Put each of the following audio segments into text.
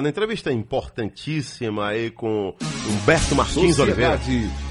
Na entrevista importantíssima aí com Humberto Martins Oliveira.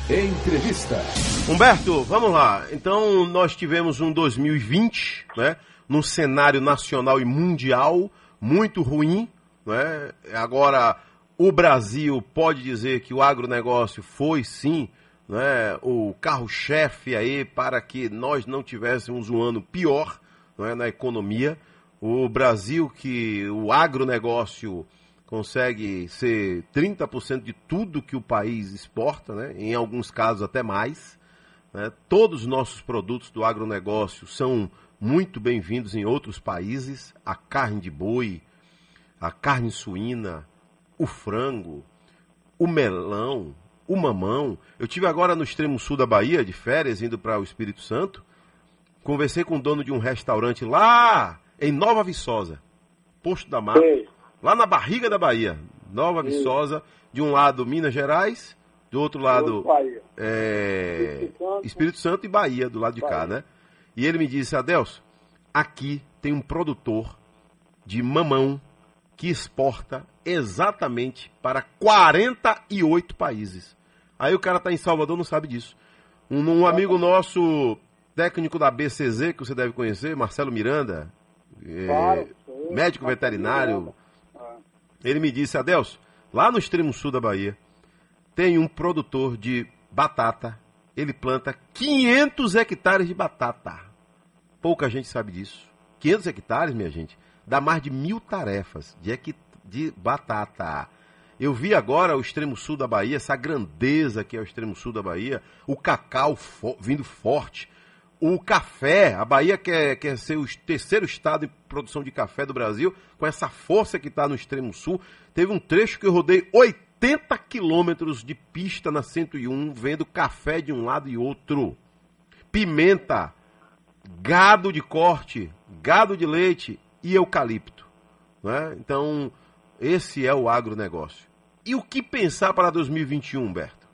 Entrevista. Humberto, vamos lá. Então, nós tivemos um 2020, né? Num cenário nacional e mundial muito ruim, né? Agora, o Brasil pode dizer que o agronegócio foi sim né, o carro-chefe aí para que nós não tivéssemos um ano pior né, na economia. O Brasil, que o agronegócio consegue ser 30% de tudo que o país exporta, né, em alguns casos até mais. Né, todos os nossos produtos do agronegócio são muito bem-vindos em outros países. A carne de boi, a carne suína, o frango, o melão, o mamão. Eu tive agora no extremo sul da Bahia, de férias, indo para o Espírito Santo. Conversei com o dono de um restaurante lá em Nova Viçosa, Posto da Mata, lá na barriga da Bahia. Nova Viçosa, de um lado Minas Gerais, do outro lado é, Espírito, Santo. Espírito Santo e Bahia, do lado de Bahia. cá, né? E ele me disse, Adelso, aqui tem um produtor de mamão que exporta exatamente para 48 países. Aí o cara está em Salvador não sabe disso. Um, um, amigo nosso, técnico da BCZ, que você deve conhecer, Marcelo Miranda, é, médico veterinário, ele me disse, Adelso, lá no extremo sul da Bahia, tem um produtor de batata, ele planta 500 hectares de batata. Pouca gente sabe disso. 500 hectares, minha gente, dá mais de mil tarefas de, de batata. Eu vi agora o extremo sul da Bahia, essa grandeza que é o extremo sul da Bahia, o cacau fo vindo forte, o café, a Bahia quer, quer ser o terceiro estado em produção de café do Brasil, com essa força que está no extremo sul. Teve um trecho que eu rodei 80 quilômetros de pista na 101, vendo café de um lado e outro. Pimenta, gado de corte, gado de leite, e eucalipto. Né? Então, esse é o agronegócio. E o que pensar para 2021, Humberto?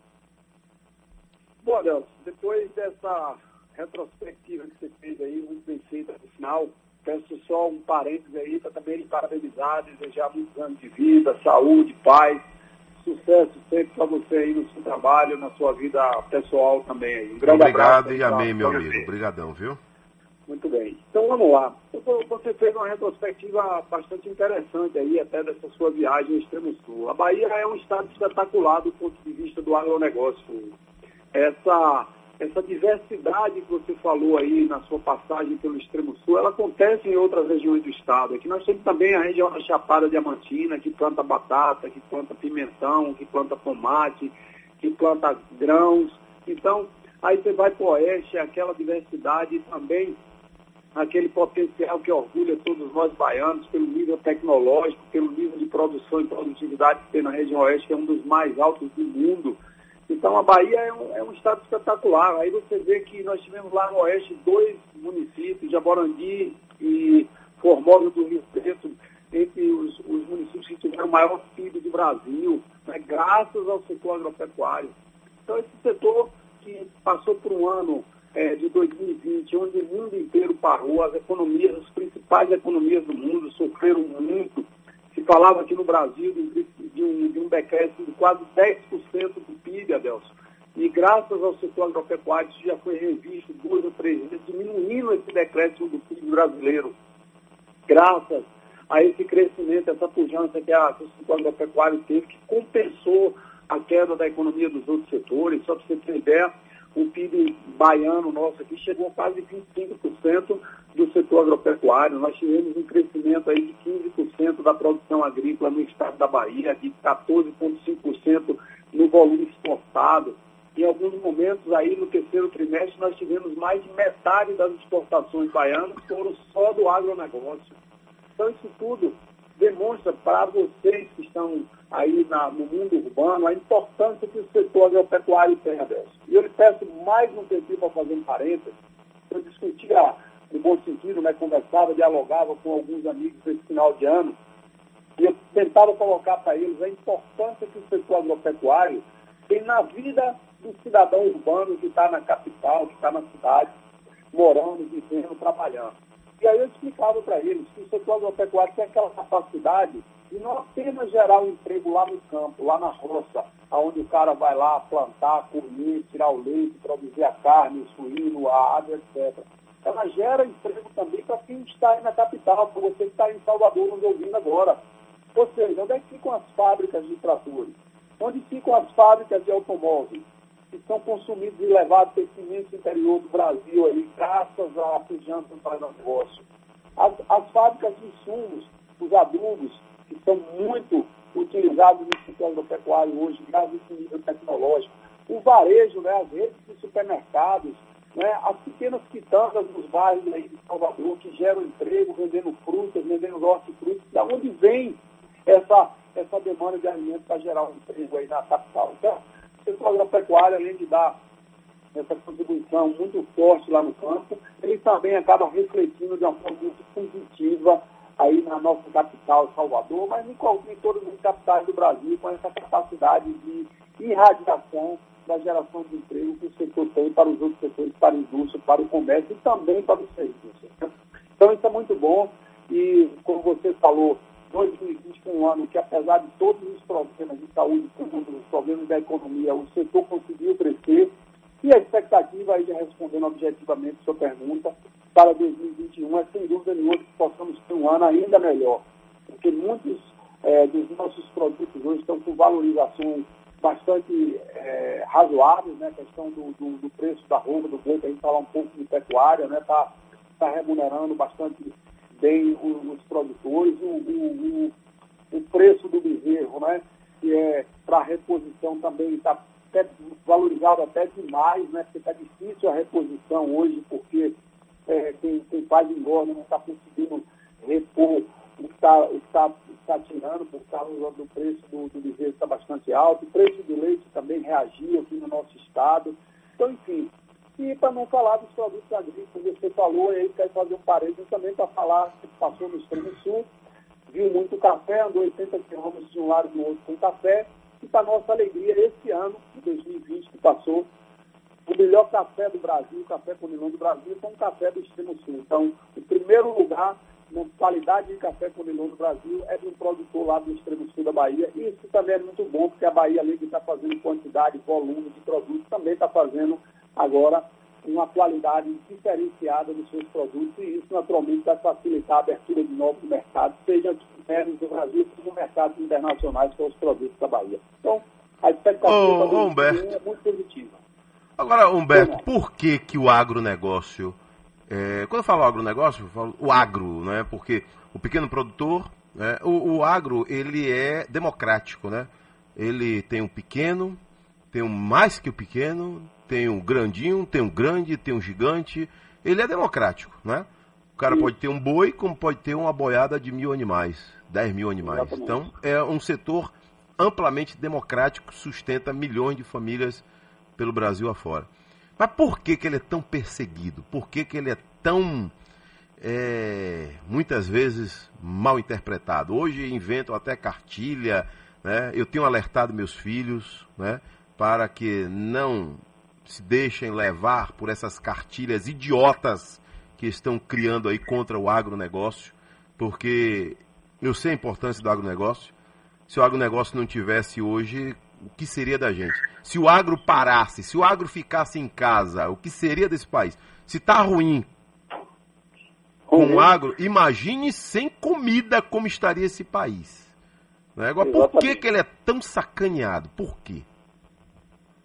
Bom, depois dessa retrospectiva que você fez aí, muito bem feita no final, peço só um parênteses aí para também lhe parabenizar, desejar muitos anos de vida, saúde, paz, sucesso sempre para você aí no seu trabalho, na sua vida pessoal também aí. Um grande Obrigado abraço. e amém, meu amigo. Obrigadão, viu? Muito bem. Então vamos lá. Você fez uma retrospectiva bastante interessante aí, até dessa sua viagem ao extremo sul. A Bahia é um estado espetacular do ponto de vista do agronegócio. Essa, essa diversidade que você falou aí na sua passagem pelo extremo sul, ela acontece em outras regiões do estado. Aqui nós temos também a região da Chapada Diamantina, que planta batata, que planta pimentão, que planta tomate, que planta grãos. Então, aí você vai para o oeste, aquela diversidade também aquele potencial que orgulha todos nós baianos pelo nível tecnológico, pelo nível de produção e produtividade que tem na região oeste, que é um dos mais altos do mundo. Então a Bahia é um, é um estado espetacular. Aí você vê que nós tivemos lá no oeste dois municípios, Jaborandi e Formosa do Rio Preto, entre os, os municípios que tiveram o maior PIB do Brasil, né, graças ao setor agropecuário. Então esse setor que passou por um ano é, de 2020, onde o mundo inteiro parou, as economias, as principais economias do mundo sofreram muito. Se falava aqui no Brasil de, um, de um decréscimo de quase 10% do PIB, Adelson. E graças ao setor agropecuário, isso já foi revisto duas ou três vezes, diminuindo esse decréscimo do PIB brasileiro. Graças a esse crescimento, essa pujança que, a, que o setor agropecuário teve, que compensou a queda da economia dos outros setores. Só para você ter ideia, o PIB baiano nosso aqui chegou a quase 25% do setor agropecuário. Nós tivemos um crescimento aí de 15% da produção agrícola no estado da Bahia, de 14,5% no volume exportado. Em alguns momentos aí no terceiro trimestre nós tivemos mais de metade das exportações baianas foram só do agronegócio. Então isso tudo demonstra para vocês que estão aí na, no mundo urbano a importância que o setor agropecuário tem, Adelson. E eu lhe peço mais um tempinho para fazer um parênteses. Eu discutia, no bom sentido, né, conversava, dialogava com alguns amigos esse final de ano, tentava colocar para eles a importância que o setor agropecuário tem na vida do cidadão urbano que está na capital, que está na cidade, morando, vivendo, trabalhando. E aí eu explicava para eles que o setor agropecuário tem aquela capacidade e não apenas gerar um emprego lá no campo, lá na roça, onde o cara vai lá plantar, colher, tirar o leite, produzir a carne, o suíno, a água, etc. Ela gera emprego também para quem está aí na capital, para você que está em Salvador nos ouvindo agora. Ou seja, onde é que ficam as fábricas de tratores? Onde ficam as fábricas de automóveis? Que são consumidos e levados para esse imenso interior do Brasil, aí, graças à pujança para negócio. As, as fábricas de insumos, os adubos, que são muito utilizados no setor agropecuário hoje, graças a esse nível tecnológico. O varejo, né, as redes de supermercados, né, as pequenas quitandas dos bairros aí de Salvador, que geram emprego, vendendo frutas, vendendo hortifrutas, da onde vem essa, essa demanda de alimentos para gerar um emprego aí na capital. Então, o setor agropecuário, além de dar essa contribuição muito forte lá no campo, ele também acaba refletindo de uma forma muito positiva aí na nossa capital, Salvador, mas em, em todas as capitais do Brasil, com essa capacidade de irradiação da geração de emprego que o setor tem para os outros setores, para a indústria, para o comércio e também para os serviços. Então isso é muito bom e, como você falou, 2020 foi um ano que, apesar de todos os problemas de saúde, os problemas da economia, o setor conseguiu crescer e a expectativa, aí, respondendo objetivamente a sua pergunta, para 2021 é sem dúvida nenhuma que possamos ter um ano ainda melhor, porque muitos é, dos nossos produtos hoje estão com valorizações bastante é, razoáveis, né? A questão do, do, do, preço da roupa, do boi, a gente falar um pouco de pecuária, né? Está tá remunerando bastante bem os, produtores. O, o, o, preço do bezerro, né? Que é para reposição também está valorizado até demais, né? Porque está difícil a reposição hoje, porque é, quem, faz engorda não está conseguindo repor o que está tá, tá tirando por causa do preço do, do bezerro está bastante alto, o preço do leite também reagiu aqui no nosso estado. Então, enfim, e para não falar dos produtos agrícolas, você falou, e aí quer fazer um parênteses também para falar que passou no extremo sul, viu muito café, andou 80 quilômetros de um lado do outro com café, e para nossa alegria, esse ano, de 2020 que passou, o melhor café do Brasil, o café Conilon do Brasil, foi um café do extremo sul. Então, o primeiro lugar na qualidade de café Conilon do Brasil é de um produtor lá do extremo sul da Bahia. E isso também é muito bom, porque a Bahia, além de estar fazendo quantidade, volume de produtos, também está fazendo agora uma qualidade diferenciada dos seus produtos e isso naturalmente vai facilitar a abertura de novos mercados, seja internos do Brasil, como mercados internacionais com os produtos da Bahia. Então, a expectativa oh, é muito positiva. Agora, Humberto, por que, que o agronegócio. É, quando eu falo agronegócio, eu falo o agro, né? Porque o pequeno produtor, né, o, o agro, ele é democrático, né? Ele tem um pequeno, tem um mais que o pequeno, tem um grandinho, tem um grande, tem um gigante. Ele é democrático, né? O cara Sim. pode ter um boi, como pode ter uma boiada de mil animais, dez mil animais. Exatamente. Então, é um setor amplamente democrático, sustenta milhões de famílias pelo Brasil afora. Mas por que, que ele é tão perseguido? Por que, que ele é tão, é, muitas vezes, mal interpretado? Hoje inventam até cartilha, né? eu tenho alertado meus filhos né, para que não se deixem levar por essas cartilhas idiotas que estão criando aí contra o agronegócio, porque eu sei a importância do agronegócio. Se o agronegócio não tivesse hoje o que seria da gente? Se o agro parasse, se o agro ficasse em casa, o que seria desse país? Se está ruim com o uhum. agro, imagine sem comida como estaria esse país. Né? Agora, por que, que ele é tão sacaneado? Por quê?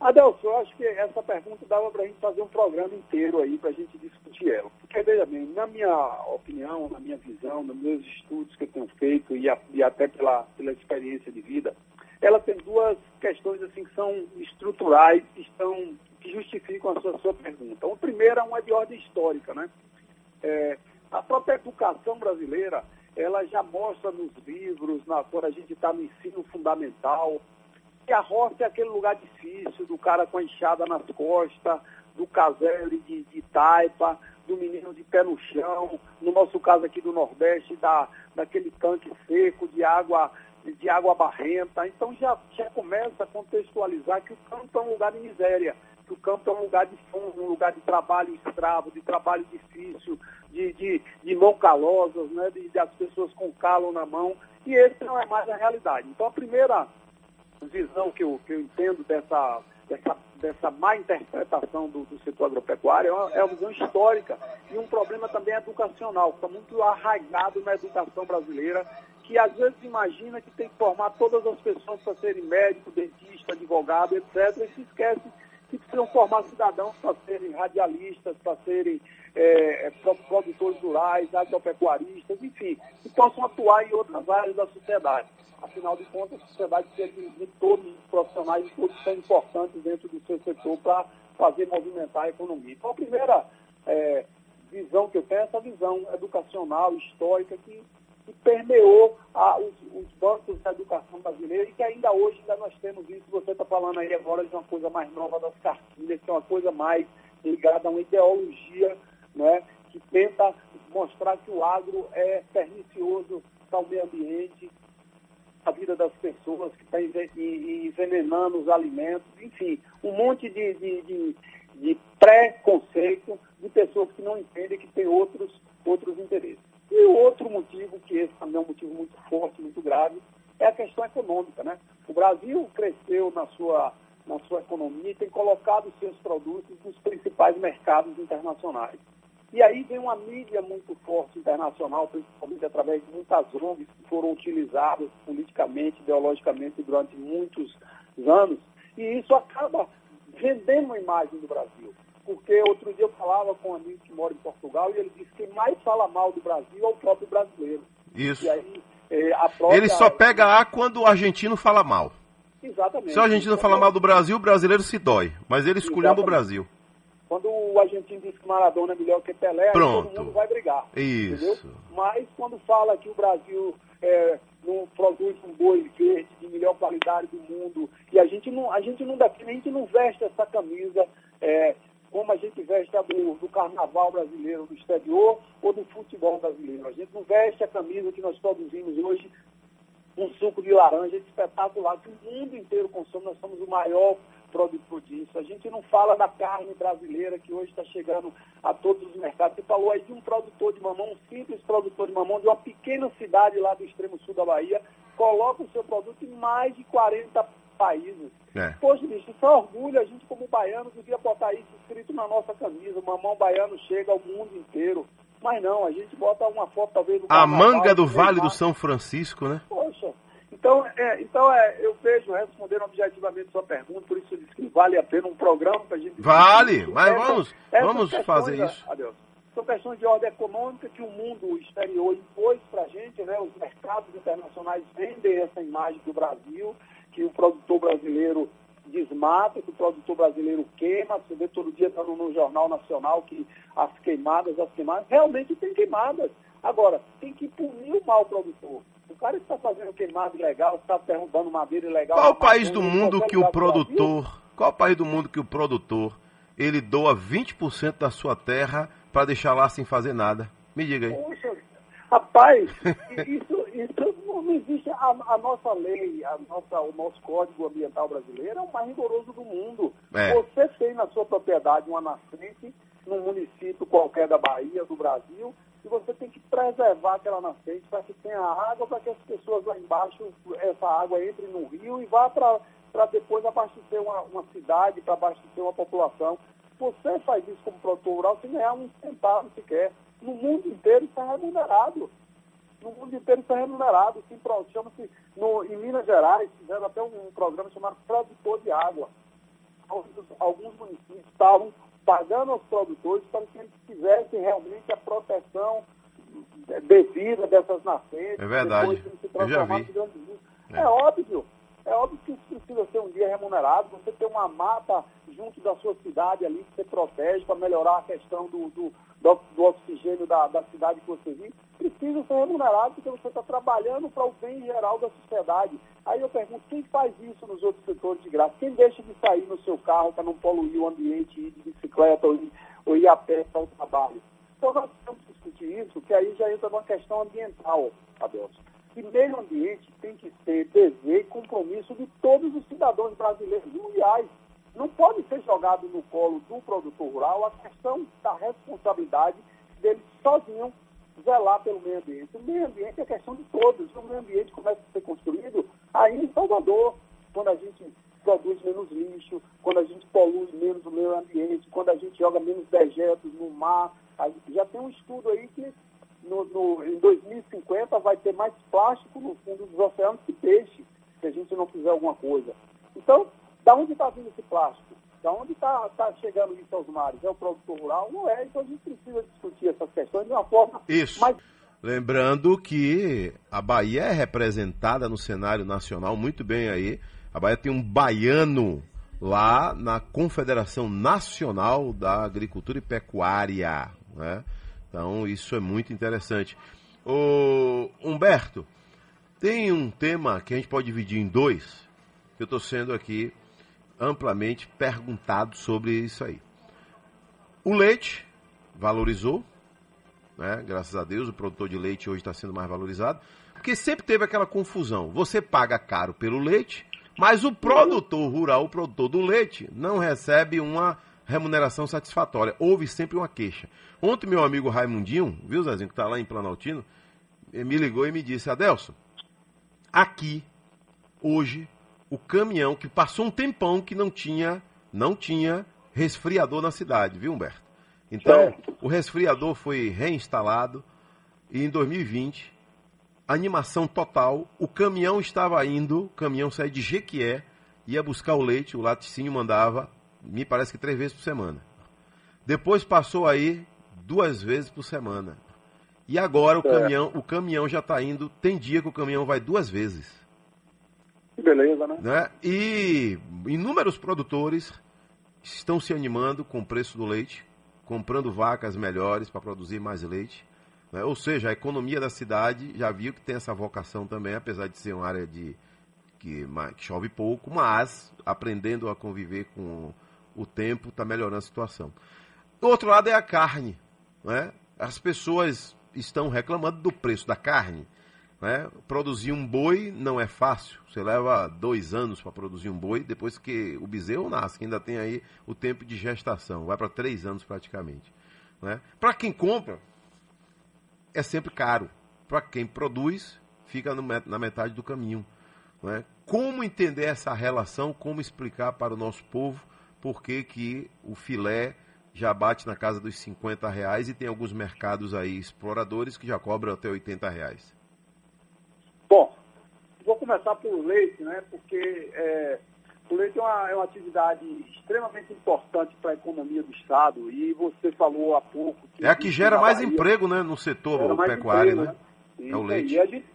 Adelson, eu acho que essa pergunta dava para a gente fazer um programa inteiro aí para a gente discutir ela. Porque, veja bem, na minha opinião, na minha visão, nos meus estudos que eu tenho feito e, a, e até pela, pela experiência de vida, ela tem duas questões assim que são estruturais, que, estão, que justificam a sua, sua pergunta. O primeiro é uma de ordem histórica. Né? É, a própria educação brasileira, ela já mostra nos livros, na, quando a gente está no ensino fundamental, que a roça é aquele lugar difícil, do cara com a enxada nas costas, do casebre de, de taipa, do menino de pé no chão, no nosso caso aqui do Nordeste, da, daquele tanque seco de água de água barrenta. Então já, já começa a contextualizar que o campo é um lugar de miséria. que o campo é um lugar de fundo, um lugar de trabalho escravo, de trabalho difícil, de, de, de mão calosas, né, de, de as pessoas com calo na mão, e esse não é mais a realidade. Então a primeira visão que eu, que eu entendo dessa, dessa, dessa má interpretação do, do setor agropecuário é uma, é uma visão histórica e um problema também educacional, que está muito arraigado na educação brasileira, que às vezes imagina que tem que formar todas as pessoas para serem médico, dentista, advogado, etc., e se esquece que precisam formar cidadãos para serem radialistas, para serem é, é produtores rurais, agropecuaristas, enfim, que possam atuar em outras áreas da sociedade. Afinal de contas, a sociedade precisa de todos os profissionais, todos são importantes dentro do seu setor para fazer movimentar a economia. Então, a primeira é, visão que eu tenho é essa visão educacional, histórica, que que permeou a, os, os, bancos da educação brasileira e que ainda hoje ainda nós temos isso. Você está falando aí agora de uma coisa mais nova das cartilhas, que é uma coisa mais ligada a uma ideologia né, que tenta mostrar que o agro é pernicioso para o meio ambiente, a vida das pessoas, que está envenenando os alimentos, enfim, um monte de, de, de, de de pessoas que não entendem que tem outros, outros interesses. E o outro motivo, que esse também é um motivo muito forte, muito grave, é a questão econômica. Né? O Brasil cresceu na sua, na sua economia e tem colocado seus produtos nos principais mercados internacionais. E aí vem uma mídia muito forte internacional, principalmente através de muitas ONGs que foram utilizadas politicamente, ideologicamente durante muitos anos, e isso acaba vendendo a imagem do Brasil porque outro dia eu falava com um amigo que mora em Portugal e ele disse que quem mais fala mal do Brasil é o próprio brasileiro. Isso. Aí, é, própria... Ele só pega A quando o argentino fala mal. Exatamente. Se o argentino fala mal do Brasil, o brasileiro se dói. Mas ele escolheu o Brasil. Quando o argentino diz que Maradona é melhor que Pelé, Pronto. todo mundo vai brigar. Isso. Entendeu? Mas quando fala que o Brasil é, não produz um boi verde de melhor qualidade do mundo, e a gente não, a gente não define, a gente não veste essa camisa é, como a gente veste a do, do, carnaval brasileiro do exterior ou do futebol brasileiro. A gente não veste a camisa que nós produzimos hoje, um suco de laranja espetacular, que o mundo inteiro consome, nós somos o maior produtor disso. A gente não fala da carne brasileira que hoje está chegando a todos os mercados. Você falou aí de um produtor de mamão, um simples produtor de mamão de uma pequena cidade lá do extremo sul da Bahia, coloca o seu produto em mais de 40 países. É. Poxa, bicho, isso é orgulho. A gente, como baiano, devia botar isso escrito na nossa camisa. O mamão baiano chega ao mundo inteiro. Mas não, a gente bota uma foto, talvez, do A manga do Vale do São Francisco, né? Então, é, então é, eu vejo, respondendo objetivamente sua pergunta, por isso eu disse que vale a pena um programa para a gente... Vale, mas vamos, vamos fazer isso. Adeus. São questões de ordem econômica que o mundo exterior impôs para a gente, né? Os mercados internacionais vendem essa imagem do Brasil que o produtor brasileiro desmata, que o produtor brasileiro queima, você vê todo dia estando no Jornal Nacional que as queimadas, as queimadas, realmente tem queimadas. Agora, tem que punir o mau produtor. O cara está fazendo queimado ilegal, está derrubando madeira ilegal. Qual o país do mundo que o produtor, qual o país do mundo que o produtor, ele doa 20% da sua terra para deixar lá sem fazer nada? Me diga aí. Poxa, rapaz, isso, isso não existe a, a, nossa lei, a nossa, o nosso código ambiental brasileiro é o mais rigoroso do mundo. É. Você tem na sua propriedade uma nascente num município qualquer da Bahia, do Brasil, e você tem que preservar aquela nascente para que tenha água, para que as pessoas lá embaixo, essa água entre no rio e vá para depois abastecer uma, uma cidade, para abastecer uma população. Você faz isso como produtor rural sem ganhar um centavo sequer. No mundo inteiro está remunerado no mundo inteiro isso é remunerado. Chama-se, em Minas Gerais, fizeram até um programa chamado Produtor de Água. Alguns municípios estavam pagando aos produtores para que eles fizessem realmente a proteção devida dessas nascentes. É verdade. Eu já vi. É. é óbvio. É óbvio que isso precisa ser um dia remunerado. Você tem uma mata junto da sua cidade ali que você protege para melhorar a questão do, do, do, do oxigênio da, da, cidade que você vive, precisa ser remunerado porque você está trabalhando para o bem geral da sociedade. Aí eu pergunto, quem faz isso nos outros setores de graça? Quem deixa de sair no seu carro para não poluir o ambiente, ir de bicicleta ou ir, ou ir a pé para o trabalho? Então nós temos que discutir isso, que aí já entra numa questão ambiental, Adelson. E meio ambiente tem que ser dever e compromisso de todos os cidadãos brasileiros mundiais. não pode ser jogado no colo do produtor rural a questão da responsabilidade dele sozinho zelar pelo meio ambiente. O meio ambiente é questão de todos. O meio ambiente começa a ser construído aí em Salvador, quando a gente produz menos lixo, quando a gente polui menos o meio ambiente, quando a gente joga menos dejetos no mar. Já tem um estudo aí que no, no, em 2050 vai ter mais plástico no fundo dos oceanos que peixe, se a gente não fizer alguma coisa. Então, da onde está vindo esse plástico? Da onde está tá chegando isso aos mares? É o produtor rural? Não é. Então a gente precisa discutir essas questões de uma forma isso. mais. Lembrando que a Bahia é representada no cenário nacional muito bem aí. A Bahia tem um baiano lá na Confederação Nacional da Agricultura e Pecuária. Né? Então isso é muito interessante. O Humberto, tem um tema que a gente pode dividir em dois, eu estou sendo aqui amplamente perguntado sobre isso aí. O leite valorizou, né? graças a Deus, o produtor de leite hoje está sendo mais valorizado, porque sempre teve aquela confusão. Você paga caro pelo leite, mas o produtor rural, o produtor do leite, não recebe uma remuneração satisfatória. Houve sempre uma queixa. Ontem, meu amigo Raimundinho, viu, Zezinho, que está lá em Planaltino, me ligou e me disse: Adelson, aqui, hoje, o caminhão que passou um tempão que não tinha, não tinha resfriador na cidade, viu, Humberto? Então, o resfriador foi reinstalado e em 2020, animação total, o caminhão estava indo, o caminhão saiu de Jequié, ia buscar o leite, o laticínio mandava, me parece que três vezes por semana. Depois passou aí duas vezes por semana. E agora o é. caminhão, o caminhão já está indo, tem dia que o caminhão vai duas vezes. Que beleza, né? né? E inúmeros produtores estão se animando com o preço do leite, comprando vacas melhores para produzir mais leite. Né? Ou seja, a economia da cidade já viu que tem essa vocação também, apesar de ser uma área de que, que chove pouco, mas aprendendo a conviver com o tempo está melhorando a situação. Do outro lado é a carne. Né? As pessoas estão reclamando do preço da carne. Né? Produzir um boi não é fácil. Você leva dois anos para produzir um boi, depois que o bezerro nasce, que ainda tem aí o tempo de gestação, vai para três anos praticamente. Né? Para quem compra, é sempre caro. Para quem produz, fica no, na metade do caminho. Né? Como entender essa relação, como explicar para o nosso povo por que, que o filé já bate na casa dos 50 reais e tem alguns mercados aí exploradores que já cobram até 80 reais. Bom, vou começar pelo leite, né? Porque é, o leite é uma, é uma atividade extremamente importante para a economia do Estado. E você falou há pouco. Que é a que gera mais Bahia, emprego né, no setor pecuário, emprego, né? né? É o leite. E a gente,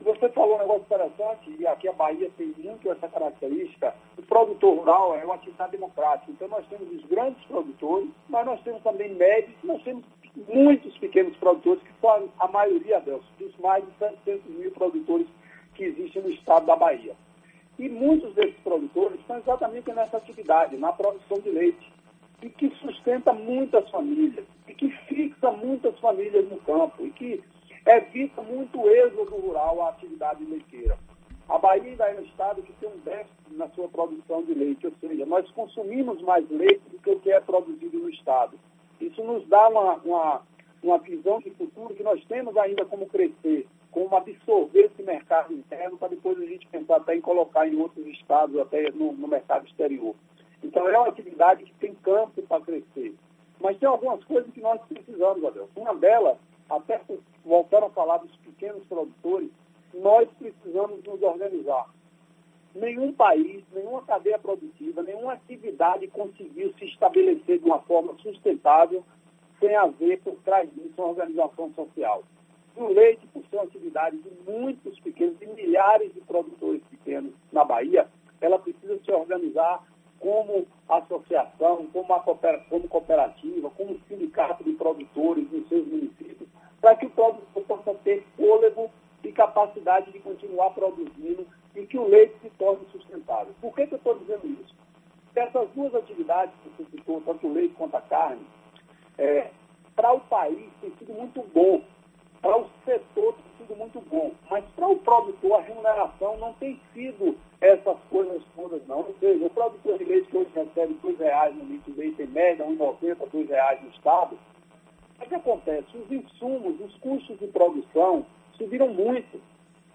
você falou um negócio interessante, e aqui a Bahia tem muito essa característica. O produtor rural é uma atividade democrática. Então nós temos os grandes produtores, mas nós temos também médios, nós temos muitos pequenos produtores, que são a maioria deles, dos mais de 700 mil produtores que existem no estado da Bahia. E muitos desses produtores estão exatamente nessa atividade, na produção de leite, e que sustenta muitas famílias, e que fixa muitas famílias no campo, e que evita muito êxodo rural à atividade leiteira. A Bahia ainda é um estado que tem um déficit na sua produção de leite, ou seja, nós consumimos mais leite do que o que é produzido no estado. Isso nos dá uma, uma, uma visão de futuro que nós temos ainda como crescer, como absorver esse mercado interno para depois a gente pensar até em colocar em outros estados, até no, no mercado exterior. Então é uma atividade que tem campo para crescer. Mas tem algumas coisas que nós precisamos, Adel. Uma delas, até voltando a falar dos pequenos produtores, nós precisamos nos organizar nenhum país, nenhuma cadeia produtiva, nenhuma atividade conseguiu se estabelecer de uma forma sustentável sem haver por trás disso uma organização social. o leite, por ser uma atividade de muitos pequenos, de milhares de produtores pequenos na Bahia, ela precisa se organizar como associação, como, como cooperativa, como sindicato de produtores nos seus municípios, para que o produtor possa ter fôlego e capacidade de continuar produzindo e que o leite se torne sustentável. Por que, que eu estou dizendo isso? Porque essas duas atividades que você citou, tanto o leite quanto a carne, é, para o país tem sido muito bom, para o setor tem sido muito bom, mas para o produtor a remuneração não tem sido essas coisas todas não. Ou seja, o produtor de leite que hoje recebe média, R$ 1,90, R$ reais no Estado, o que acontece? Os insumos, os custos de produção subiram muito.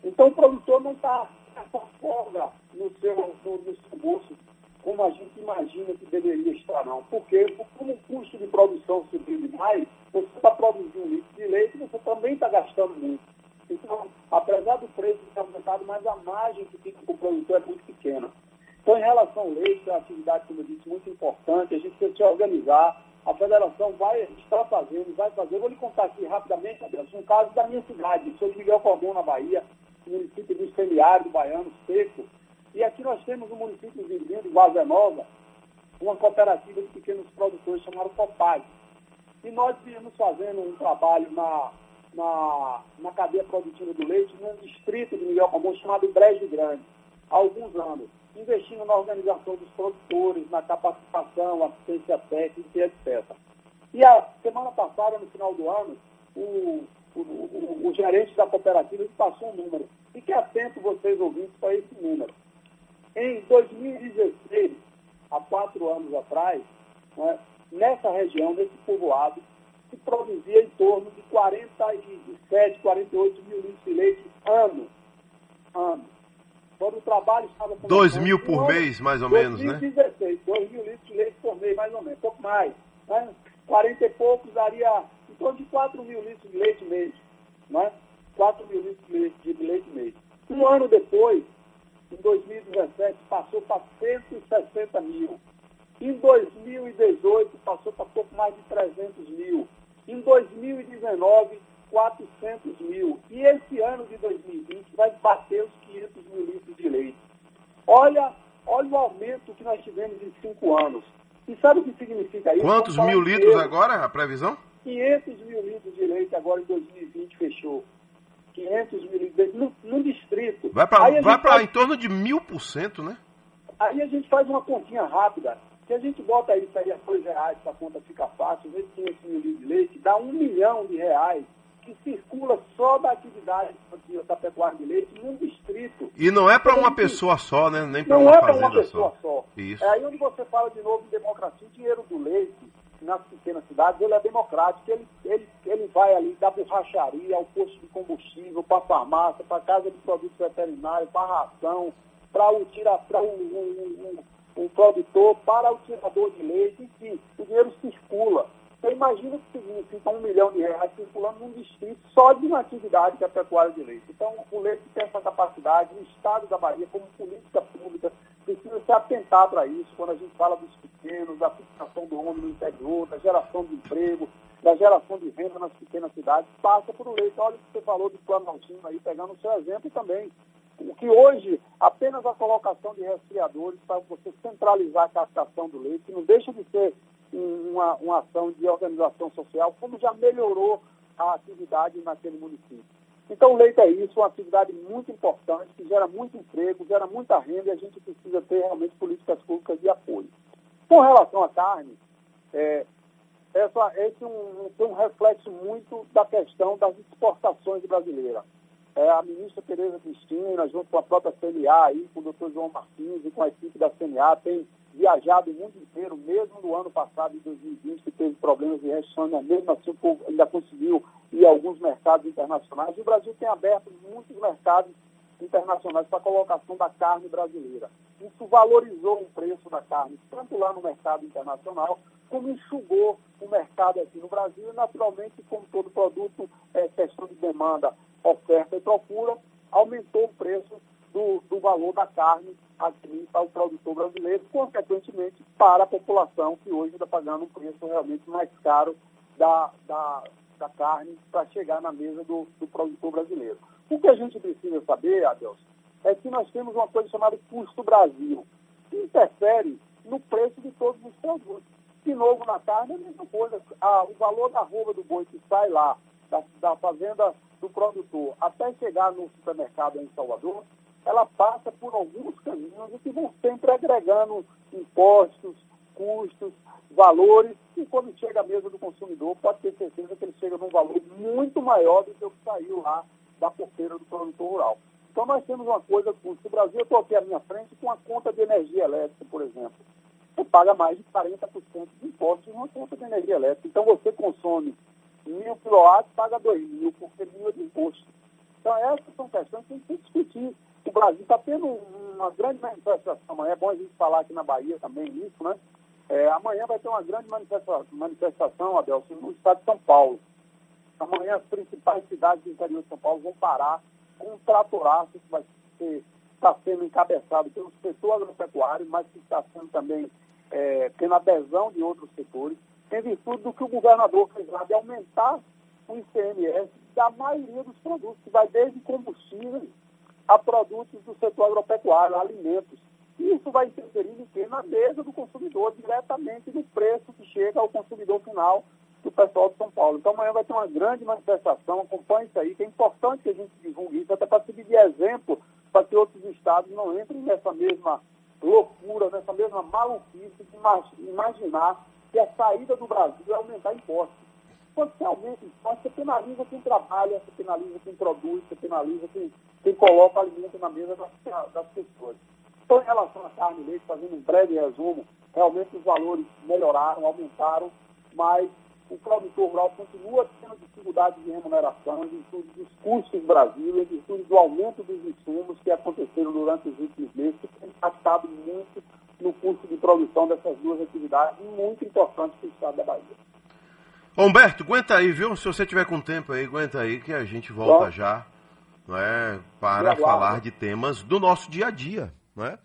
Então o produtor não está com folga no seu, no, no seu bolso como a gente imagina que deveria estar, não. Porque como o custo de produção subiu demais, você está produzindo um litro de leite, você também está gastando muito. Então, apesar do preço ter aumentado, mas a margem que fica para o produtor é muito pequena. Então, em relação ao leite, é uma atividade, como eu disse, muito importante, a gente precisa se organizar. A federação vai, está fazendo, vai fazer. vou lhe contar aqui rapidamente, Adelson, um caso da minha cidade, sou de Miguel Cordão, na Bahia, município do semiárido baiano, seco. E aqui nós temos um município vizinho de Nova, uma cooperativa de pequenos produtores chamada Copag. E nós viemos fazendo um trabalho na, na, na cadeia produtiva do leite, num distrito de Miguel Cordão chamado Brejo Grande, há alguns anos investindo na organização dos produtores, na capacitação, assistência técnica etc. E a semana passada, no final do ano, o, o, o, o gerente da cooperativa passou um número. Fique atento, vocês ouvintes, para esse número. Em 2016, há quatro anos atrás, né, nessa região, nesse povoado, se produzia em torno de 47, 48 mil litros de leite ano. ano. Quando o trabalho estava começando... 2 mil por mês, mais ou 2016, menos, né? 2016, 2 mil litros de leite por mês, mais ou menos, pouco mais. Né? 40 e poucos daria em torno de 4 mil litros de leite mês. Né? 4 mil litros de leite, de leite mês. Um ano depois, em 2017, passou para 160 mil. Em 2018, passou para pouco mais de 300 mil. Em 2019, 400 mil. E esse ano de 2020 vai bater os 500 mil litros de leite. Olha, olha o aumento que nós tivemos em cinco anos. E sabe o que significa isso? Quantos mil litros agora, a previsão? 500 mil litros de leite agora em 2020 fechou. 500 mil litros no, no distrito. Vai para vai faz... em torno de mil por cento, né? Aí a gente faz uma continha rápida. Se a gente bota isso aí a dois reais para a conta ficar fácil, vezes 500 mil litros de leite, dá um milhão de reais que circula só da atividade da pecuária de leite num distrito. E não é para uma pessoa só, né? Nem para uma é para uma pessoa só. só. Isso. É aí onde você fala de novo de democracia, o dinheiro do leite nas pequenas cidades, ele é democrático, ele, ele, ele vai ali da borracharia, ao posto de combustível, para a farmácia, para a casa de produtos veterinários, para a ração, para o, tira, para o, o, o, o produtor, para o tirador de leite, enfim, o dinheiro circula. Você imagina que significa um milhão de reais circulando num distrito só de uma atividade que é a pecuária de leite. Então, o leite tem essa capacidade, o Estado da Bahia, como política pública, precisa se atentar para isso, quando a gente fala dos pequenos, da fixação do homem no interior, da geração de emprego, da geração de renda nas pequenas cidades, passa por o leite. Olha o que você falou do Planaltino aí, pegando o seu exemplo também. O que hoje, apenas a colocação de resfriadores para você centralizar a captação do leite, que não deixa de ser uma, uma ação de organização social, como já melhorou a atividade naquele município. Então, o leite é isso, uma atividade muito importante, que gera muito emprego, gera muita renda e a gente precisa ter realmente políticas públicas de apoio. Com relação à carne, é, essa, esse é um, tem um reflexo muito da questão das exportações brasileiras. É, a ministra Tereza Cristina, junto com a própria CNA, aí, com o doutor João Martins e com a equipe da CNA, tem viajado o mundo inteiro, mesmo no ano passado, em 2020, que teve problemas de restrição, mesmo assim ainda conseguiu ir a alguns mercados internacionais. E o Brasil tem aberto muitos mercados internacionais para a colocação da carne brasileira. Isso valorizou o preço da carne, tanto lá no mercado internacional, como enxugou o mercado aqui no Brasil. E, naturalmente, como todo produto, é questão de demanda, oferta e procura, aumentou o preço do, do valor da carne aqui para o produtor brasileiro, consequentemente para a população que hoje está pagando um preço realmente mais caro da, da, da carne para chegar na mesa do, do, produtor brasileiro. O que a gente precisa saber, Adelson, é que nós temos uma coisa chamada custo Brasil, que interfere no preço de todos os produtos. De novo, na carne a mesma coisa. Ah, o valor da roupa do boi que sai lá, da, da fazenda do produtor, até chegar no supermercado em Salvador, ela passa por alguns caminhos que vão sempre agregando impostos, custos, valores, e quando chega à mesa do consumidor, pode ter certeza que ele chega num valor muito maior do que o que saiu lá da porteira do produtor rural. Então nós temos uma coisa, o Brasil, eu estou aqui à minha frente com a conta de energia elétrica, por exemplo. você paga mais de 40% de impostos uma conta de energia elétrica. Então você consome mil quilowatts, paga dois mil, porque mil é de imposto. Então essas são questões que a gente tem que discutir. O Brasil está tendo uma grande manifestação amanhã, é bom a gente falar aqui na Bahia também isso, né? É, amanhã vai ter uma grande manifestação, manifestação, Adelson, no estado de São Paulo. Amanhã as principais cidades do interior de São Paulo vão parar com um tratoraço que vai ser, está sendo encabeçado pelo setor agropecuário, mas que está sendo também é, tendo adesão de outros setores, em virtude do que o governador fez lá de aumentar o ICMS da maioria dos produtos, que vai desde combustíveis a produtos do setor agropecuário, alimentos. E isso vai interferir em quê? Na mesa do consumidor, diretamente no preço que chega ao consumidor final do pessoal de São Paulo. Então amanhã vai ter uma grande manifestação, acompanhe isso aí, que é importante que a gente divulgue isso, até para servir de exemplo para que outros estados não entrem nessa mesma loucura, nessa mesma maluquice de imaginar que a saída do Brasil é aumentar impostos. Quando você aumenta impostos, você penaliza quem trabalha, você penaliza quem produz, você penaliza quem, quem coloca alimento na mesa das, das pessoas. Então, em relação à carne e leite, fazendo um breve resumo, realmente os valores melhoraram, aumentaram, mas o produtor rural continua tendo dificuldade de remuneração em virtude dos custos do Brasil, em virtude do aumento dos insumos que aconteceram durante os últimos meses, que tem impactado muito no custo de produção dessas duas atividades, muito importantes para o estado da Bahia. Humberto, aguenta aí, viu? Se você tiver com tempo aí, aguenta aí que a gente volta Bom, já não é, para falar de temas do nosso dia a dia. Não é?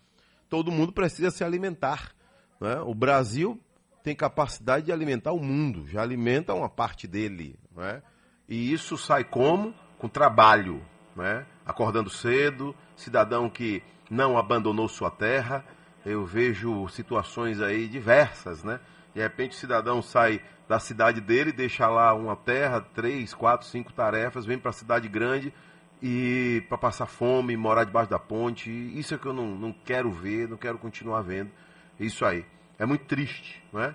Todo mundo precisa se alimentar. Não é? O Brasil tem capacidade de alimentar o mundo, já alimenta uma parte dele. É? E isso sai como? Com trabalho. É? Acordando cedo, cidadão que não abandonou sua terra. Eu vejo situações aí diversas, né? De repente o cidadão sai da cidade dele, deixa lá uma terra, três, quatro, cinco tarefas, vem para a cidade grande e para passar fome, morar debaixo da ponte. Isso é que eu não, não quero ver, não quero continuar vendo. Isso aí. É muito triste, não é?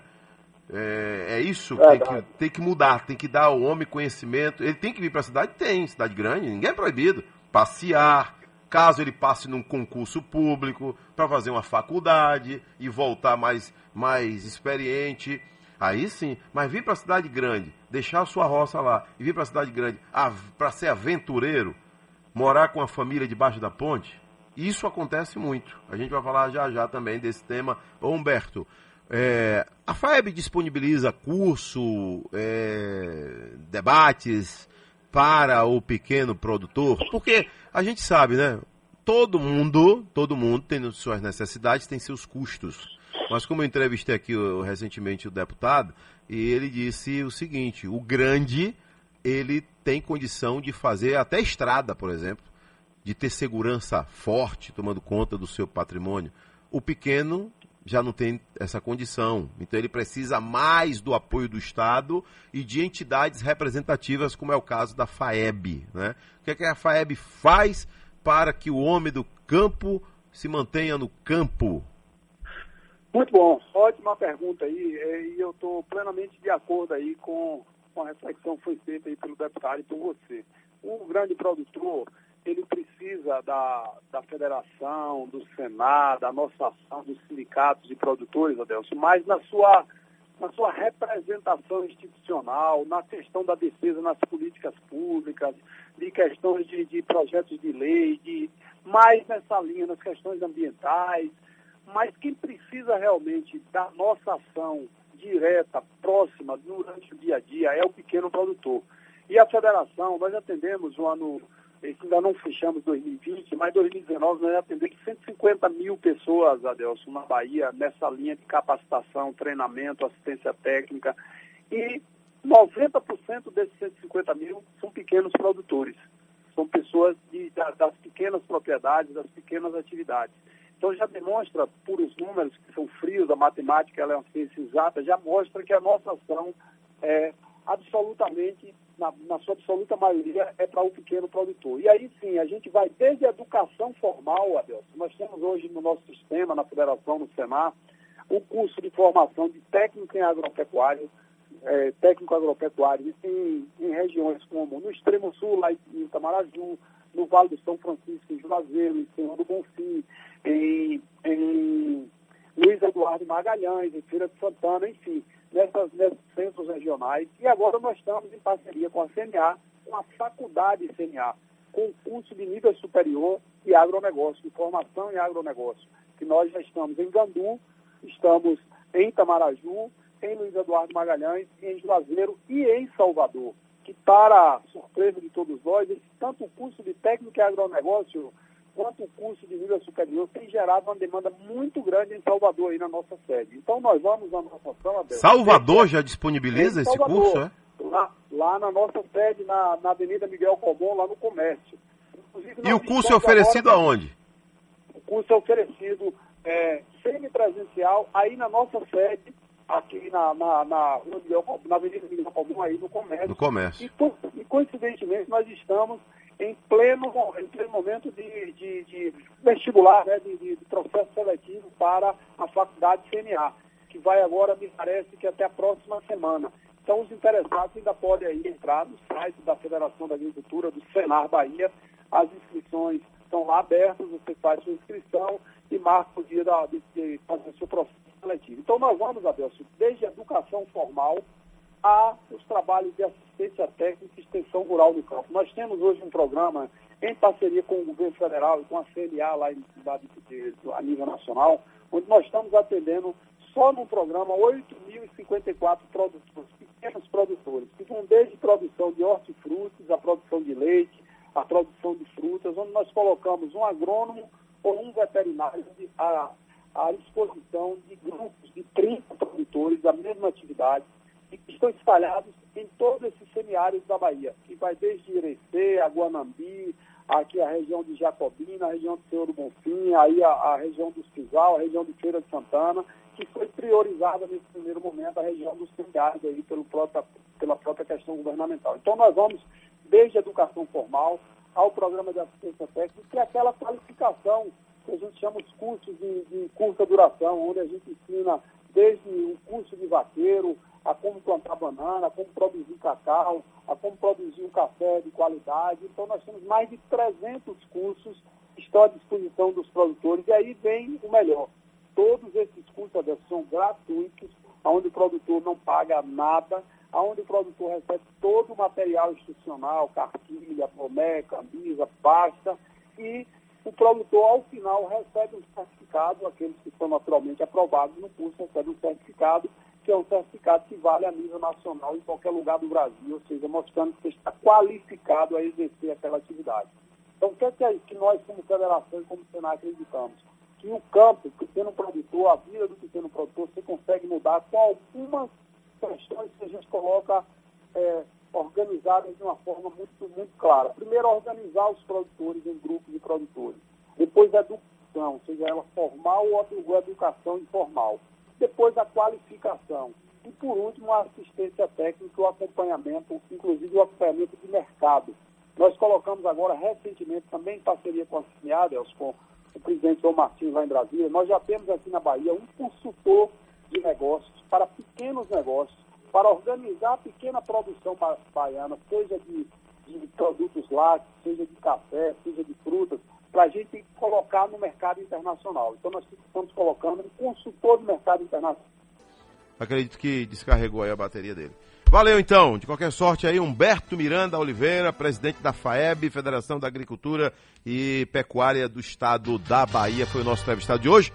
É, é isso, tem, que, tem que mudar, tem que dar ao homem conhecimento. Ele tem que vir para a cidade? Tem, cidade grande, ninguém é proibido. Passear, caso ele passe num concurso público, para fazer uma faculdade e voltar mais, mais experiente. Aí sim, mas vir para a cidade grande, deixar a sua roça lá e vir para a cidade grande para ser aventureiro, morar com a família debaixo da ponte, isso acontece muito. A gente vai falar já já também desse tema. Ô Humberto, é, a FAEB disponibiliza curso, é, debates para o pequeno produtor, porque a gente sabe, né? Todo mundo, todo mundo tem suas necessidades, tem seus custos. Mas como eu entrevistei aqui recentemente o deputado, e ele disse o seguinte, o grande, ele tem condição de fazer até estrada, por exemplo, de ter segurança forte, tomando conta do seu patrimônio. O pequeno já não tem essa condição. Então ele precisa mais do apoio do Estado e de entidades representativas, como é o caso da FAEB. Né? O que, é que a FAEB faz para que o homem do campo se mantenha no campo? Muito bom, ótima pergunta aí, é, e eu estou plenamente de acordo aí com, com a reflexão que foi feita aí pelo deputado e por você. O grande produtor, ele precisa da, da federação, do Senado, da nossa ação, dos sindicatos de produtores, Adelson, mas na sua, na sua representação institucional, na questão da defesa nas políticas públicas, de questões de, de projetos de lei, de mais nessa linha, nas questões ambientais, mas quem precisa realmente da nossa ação direta, próxima, durante o dia a dia, é o pequeno produtor. E a federação, nós atendemos o ano ainda não fechamos 2020, mas 2019 nós atendemos 150 mil pessoas, Adelson, na Bahia, nessa linha de capacitação, treinamento, assistência técnica. E 90% desses 150 mil são pequenos produtores. São pessoas de, das pequenas propriedades, das pequenas atividades. Então já demonstra, por os números que são frios, a matemática ela é uma ciência exata, já mostra que a nossa ação é absolutamente na, na sua absoluta maioria, é para o pequeno produtor. E aí sim, a gente vai desde a educação formal, Adelson. Nós temos hoje no nosso sistema, na Federação, no Senar, o curso de formação de técnico em agropecuário, é, técnico agropecuário em, em, regiões como no extremo sul, lá em Itamaraju, no Vale do São Francisco, em Juazeiro, em Senhor do Bonfim, em, em Luiz Eduardo Magalhães, em Feira de Santana, enfim, nessas, nesses centros regionais. E agora nós estamos em parceria com a CNA, com a Faculdade CNA, com o curso de nível superior de agronegócio, informação em agronegócio, que nós já estamos em Gandu, estamos em Itamaraju, em Luiz Eduardo Magalhães, em Juazeiro e em Salvador, que para surpresa de todos nós, tanto o curso de técnico e agronegócio quanto o curso de nível superior tem gerado uma demanda muito grande em Salvador, aí na nossa sede. Então nós vamos na nossa ação, Abel. Salvador já disponibiliza esse curso, é? Lá, lá, na nossa sede, na, na Avenida Miguel Comum, lá no comércio. Inclusive, e o curso é oferecido agora, aonde? O curso é oferecido é, semipresencial aí na nossa sede, aqui na, na, na, na Avenida Miguel Comum, aí no comércio. No comércio. E, e coincidentemente nós estamos em pleno, em pleno momento de, de, de vestibular, né, de, de, processo seletivo para a faculdade CNA, que vai agora, me parece que até a próxima semana. Então, os interessados ainda podem aí entrar no site da Federação da Agricultura, do Senar Bahia. As inscrições estão lá abertas, você faz sua inscrição e marca o dia da, de, de fazer seu processo seletivo. Então, nós vamos, Adelso, desde a educação formal a os trabalhos de assistência técnica e extensão rural no campo. Nós temos hoje um programa em parceria com o governo federal e com a CLA lá em, de, de, a nível nacional, onde nós estamos atendendo só no programa 8.054 produtores, pequenos produtores, que vão desde produção de hortifrutis, a produção de leite, a produção de frutas, onde nós colocamos um agrônomo ou um veterinário à, à disposição de grupos de 30 produtores da mesma atividade, que estão espalhados em todos esses semiáridos da Bahia, que vai desde Irecê, a Guanambi, aqui a região de Jacobina, a região do Senhor do Bonfim, aí a, a região do Cisal, a região de Feira de Santana, que foi priorizada nesse primeiro momento a região dos semiáridos aí pelo próprio, pela própria questão governamental. Então nós vamos desde a educação formal ao programa de assistência técnica, que é aquela qualificação que a gente chama os cursos de, de curta duração, onde a gente ensina desde o curso de vaqueiro, a como plantar banana, a como produzir cacau, a como produzir um café de qualidade. Então, nós temos mais de 300 cursos que estão à disposição dos produtores. E aí vem o melhor. Todos esses cursos são gratuitos, onde o produtor não paga nada, onde o produtor recebe todo o material institucional, cartilha, promé, camisa, pasta, e o produtor, ao final, recebe um certificado, aqueles que são naturalmente aprovados no curso recebem um certificado que é um certificado que vale a nível nacional em qualquer lugar do Brasil, ou seja, mostrando que você está qualificado a exercer aquela atividade. Então, o que é que, é que nós, como federação e como Senado, acreditamos? Que o campo, o pequeno produtor, a vida do pequeno produtor, você consegue mudar com algumas questões que a gente coloca é, organizadas de uma forma muito, muito clara. Primeiro, organizar os produtores em grupos de produtores. Depois, educação, seja ela formal ou educação informal depois a qualificação. E, por último, a assistência técnica, o acompanhamento, inclusive o acompanhamento de mercado. Nós colocamos agora, recentemente, também em parceria com a CIMIADELS, com o presidente João Martins lá em Brasília, nós já temos aqui na Bahia um consultor de negócios para pequenos negócios, para organizar a pequena produção baiana, seja de, de produtos lácteos, seja de café, seja de frutas, para a gente colocar no mercado internacional. Então nós estamos colocando um consultor do mercado internacional. Acredito que descarregou aí a bateria dele. Valeu então, de qualquer sorte aí, Humberto Miranda Oliveira, presidente da FAEB, Federação da Agricultura e Pecuária do Estado da Bahia, foi o nosso entrevistado de hoje.